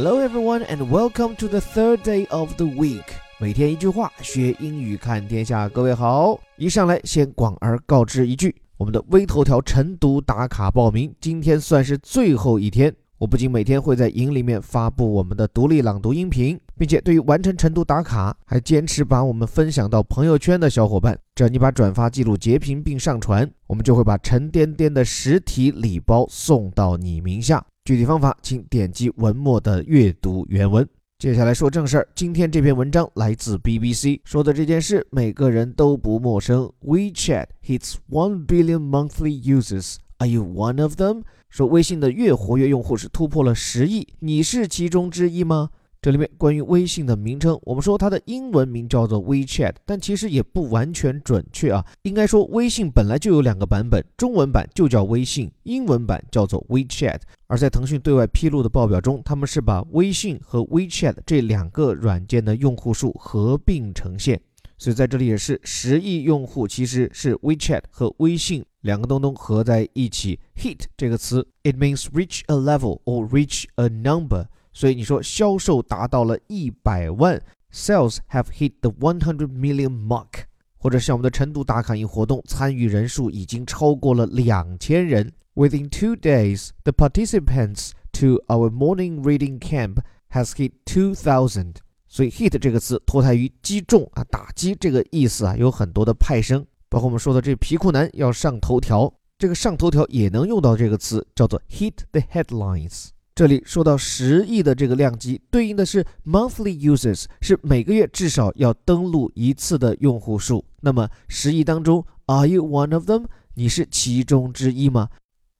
Hello everyone and welcome to the third day of the week。每天一句话，学英语看天下。各位好，一上来先广而告之一句，我们的微头条晨读打卡报名，今天算是最后一天。我不仅每天会在营里面发布我们的独立朗读音频，并且对于完成晨读打卡，还坚持把我们分享到朋友圈的小伙伴，只要你把转发记录截屏并上传，我们就会把沉甸甸的实体礼包送到你名下。具体方法，请点击文末的阅读原文。接下来说正事儿，今天这篇文章来自 BBC，说的这件事每个人都不陌生。WeChat hits one billion monthly users. Are you one of them? 说微信的月活跃用户是突破了十亿，你是其中之一吗？这里面关于微信的名称，我们说它的英文名叫做 WeChat，但其实也不完全准确啊。应该说微信本来就有两个版本，中文版就叫微信，英文版叫做 WeChat。而在腾讯对外披露的报表中，他们是把微信和 WeChat 这两个软件的用户数合并呈现。所以在这里也是十亿用户，其实是 WeChat 和微信两个东东合在一起。Hit 这个词，it means reach a level or reach a number。所以你说销售达到了一百万，Sales have hit the one hundred million mark，或者像我们的晨读打卡营活动，参与人数已经超过了两千人。Within two days, the participants to our morning reading camp has hit two thousand。所以 hit 这个词脱胎于击中啊，打击这个意思啊，有很多的派生，包括我们说的这皮裤男要上头条，这个上头条也能用到这个词，叫做 hit the headlines。这里说到十亿的这个量级，对应的是 monthly users，是每个月至少要登录一次的用户数。那么十亿当中，Are you one of them？你是其中之一吗？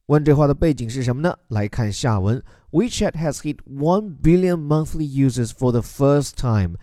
问这话的背景是什么呢？来看下文，WeChat has hit one billion monthly users for the first time。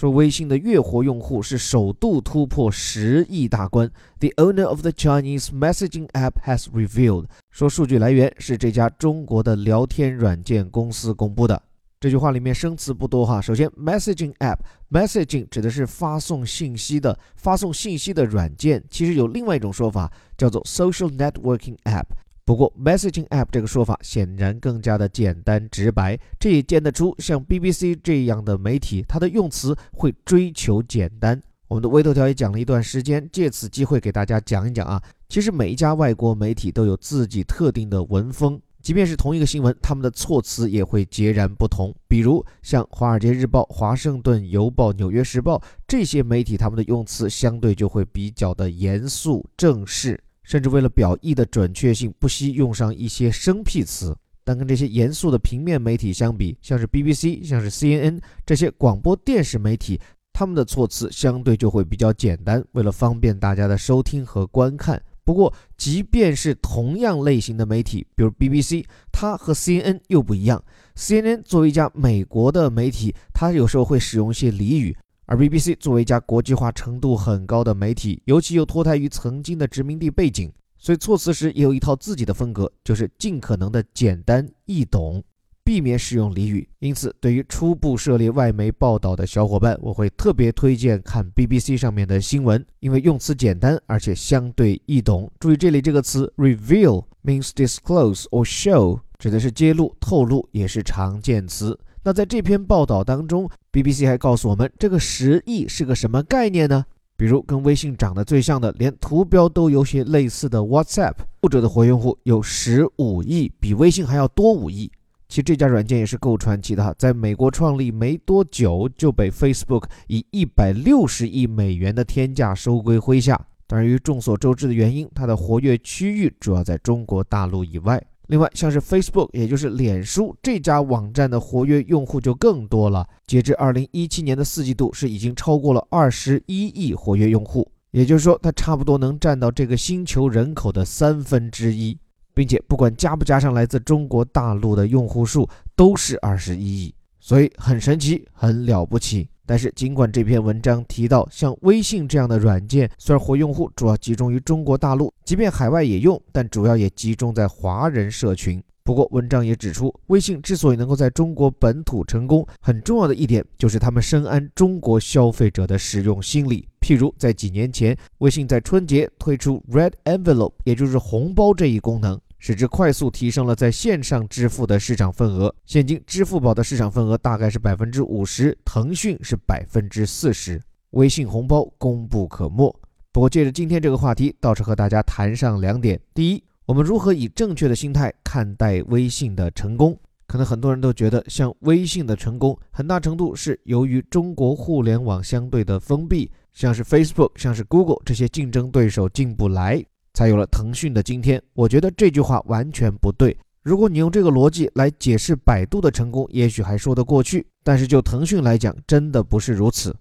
说微信的月活用户是首度突破十亿大关。The owner of the Chinese messaging app has revealed。说数据来源是这家中国的聊天软件公司公布的。这句话里面生词不多哈。首先，messaging app，messaging 指的是发送信息的、发送信息的软件。其实有另外一种说法叫做 social networking app。不过，messaging app 这个说法显然更加的简单直白，这也见得出像 BBC 这样的媒体，它的用词会追求简单。我们的微头条也讲了一段时间，借此机会给大家讲一讲啊，其实每一家外国媒体都有自己特定的文风，即便是同一个新闻，他们的措辞也会截然不同。比如像《华尔街日报》《华盛顿邮报》《纽约时报》这些媒体，他们的用词相对就会比较的严肃正式。甚至为了表意的准确性，不惜用上一些生僻词。但跟这些严肃的平面媒体相比，像是 BBC、像是 CNN 这些广播电视媒体，他们的措辞相对就会比较简单，为了方便大家的收听和观看。不过，即便是同样类型的媒体，比如 BBC，它和 CNN 又不一样。CNN 作为一家美国的媒体，它有时候会使用一些俚语。而 BBC 作为一家国际化程度很高的媒体，尤其又脱胎于曾经的殖民地背景，所以措辞时也有一套自己的风格，就是尽可能的简单易懂，避免使用俚语。因此，对于初步涉猎外媒报道的小伙伴，我会特别推荐看 BBC 上面的新闻，因为用词简单而且相对易懂。注意这里这个词 reveal means disclose or show，指的是揭露、透露，也是常见词。那在这篇报道当中，BBC 还告诉我们，这个十亿是个什么概念呢？比如跟微信长得最像的，连图标都有些类似的 WhatsApp，后者的活用户有十五亿，比微信还要多五亿。其实这家软件也是够传奇的哈，在美国创立没多久就被 Facebook 以一百六十亿美元的天价收归麾下。当然，由于众所周知的原因，它的活跃区域主要在中国大陆以外。另外，像是 Facebook，也就是脸书这家网站的活跃用户就更多了。截至二零一七年的四季度，是已经超过了二十一亿活跃用户，也就是说，它差不多能占到这个星球人口的三分之一，并且不管加不加上来自中国大陆的用户数，都是二十一亿，所以很神奇，很了不起。但是，尽管这篇文章提到，像微信这样的软件，虽然活用户主要集中于中国大陆，即便海外也用，但主要也集中在华人社群。不过，文章也指出，微信之所以能够在中国本土成功，很重要的一点就是他们深谙中国消费者的使用心理。譬如，在几年前，微信在春节推出 Red Envelope，也就是红包这一功能。使之快速提升了在线上支付的市场份额。现今，支付宝的市场份额大概是百分之五十，腾讯是百分之四十。微信红包功不可没。不过，借着今天这个话题，倒是和大家谈上两点：第一，我们如何以正确的心态看待微信的成功？可能很多人都觉得，像微信的成功，很大程度是由于中国互联网相对的封闭，像是 Facebook、像是 Google 这些竞争对手进不来，才有了腾讯的今天。我觉得这句话完全不对。如果你用这个逻辑来解释百度的成功，也许还说得过去。但是就腾讯来讲，真的不是如此。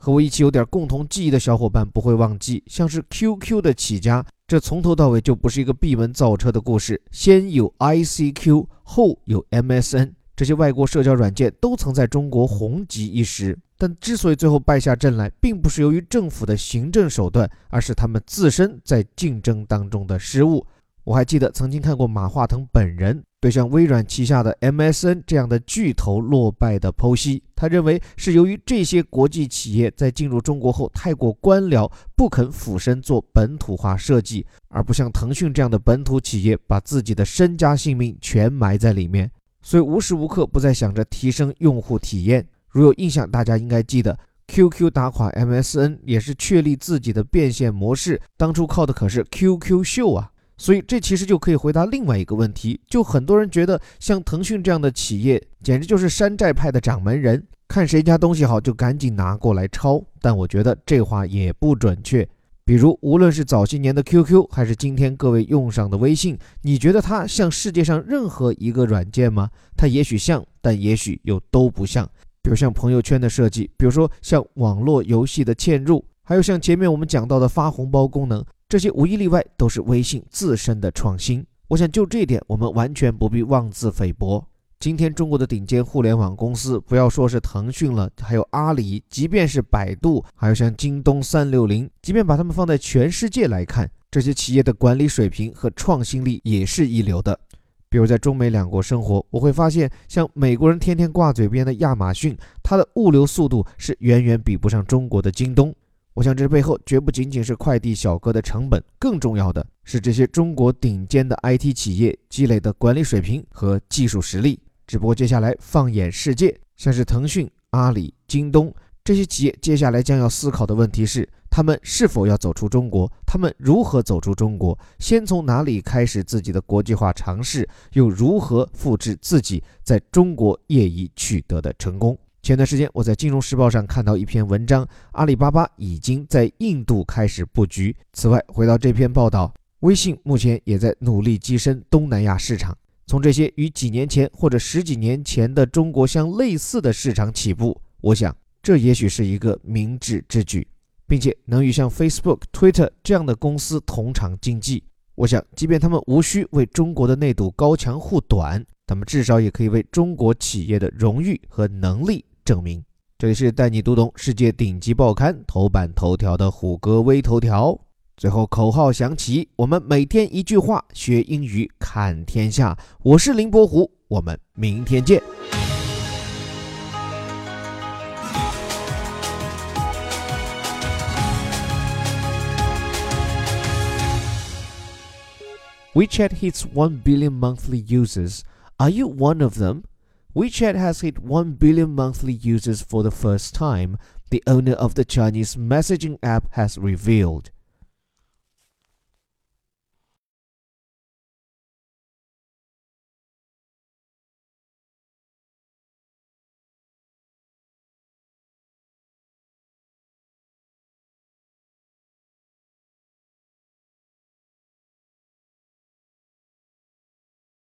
和我一起有点共同记忆的小伙伴不会忘记，像是 QQ 的起家，这从头到尾就不是一个闭门造车的故事。先有 ICQ，后有 MSN，这些外国社交软件都曾在中国红极一时。但之所以最后败下阵来，并不是由于政府的行政手段，而是他们自身在竞争当中的失误。我还记得曾经看过马化腾本人对像微软旗下的 MSN 这样的巨头落败的剖析，他认为是由于这些国际企业在进入中国后太过官僚，不肯俯身做本土化设计，而不像腾讯这样的本土企业把自己的身家性命全埋在里面，所以无时无刻不在想着提升用户体验。如有印象，大家应该记得 QQ 打垮 MSN 也是确立自己的变现模式，当初靠的可是 QQ 秀啊。所以，这其实就可以回答另外一个问题：就很多人觉得，像腾讯这样的企业，简直就是山寨派的掌门人，看谁家东西好就赶紧拿过来抄。但我觉得这话也不准确。比如，无论是早些年的 QQ，还是今天各位用上的微信，你觉得它像世界上任何一个软件吗？它也许像，但也许又都不像。比如像朋友圈的设计，比如说像网络游戏的嵌入，还有像前面我们讲到的发红包功能。这些无一例外都是微信自身的创新。我想就这一点，我们完全不必妄自菲薄。今天中国的顶尖互联网公司，不要说是腾讯了，还有阿里，即便是百度，还有像京东、三六零，即便把它们放在全世界来看，这些企业的管理水平和创新力也是一流的。比如在中美两国生活，我会发现，像美国人天天挂嘴边的亚马逊，它的物流速度是远远比不上中国的京东。我想，这背后绝不仅仅是快递小哥的成本，更重要的是这些中国顶尖的 IT 企业积累的管理水平和技术实力。只不过，接下来放眼世界，像是腾讯、阿里、京东这些企业，接下来将要思考的问题是：他们是否要走出中国？他们如何走出中国？先从哪里开始自己的国际化尝试？又如何复制自己在中国业已取得的成功？前段时间，我在《金融时报》上看到一篇文章，阿里巴巴已经在印度开始布局。此外，回到这篇报道，微信目前也在努力跻身东南亚市场。从这些与几年前或者十几年前的中国相类似的市场起步，我想这也许是一个明智之举，并且能与像 Facebook、Twitter 这样的公司同场竞技。我想，即便他们无需为中国的那堵高墙护短，他们至少也可以为中国企业的荣誉和能力。证明，这里是带你读懂世界顶级报刊头版头条的虎哥微头条。最后口号响起，我们每天一句话学英语看天下。我是林伯虎，我们明天见。WeChat hits one billion monthly users. Are you one of them? WeChat has hit 1 billion monthly users for the first time, the owner of the Chinese messaging app has revealed.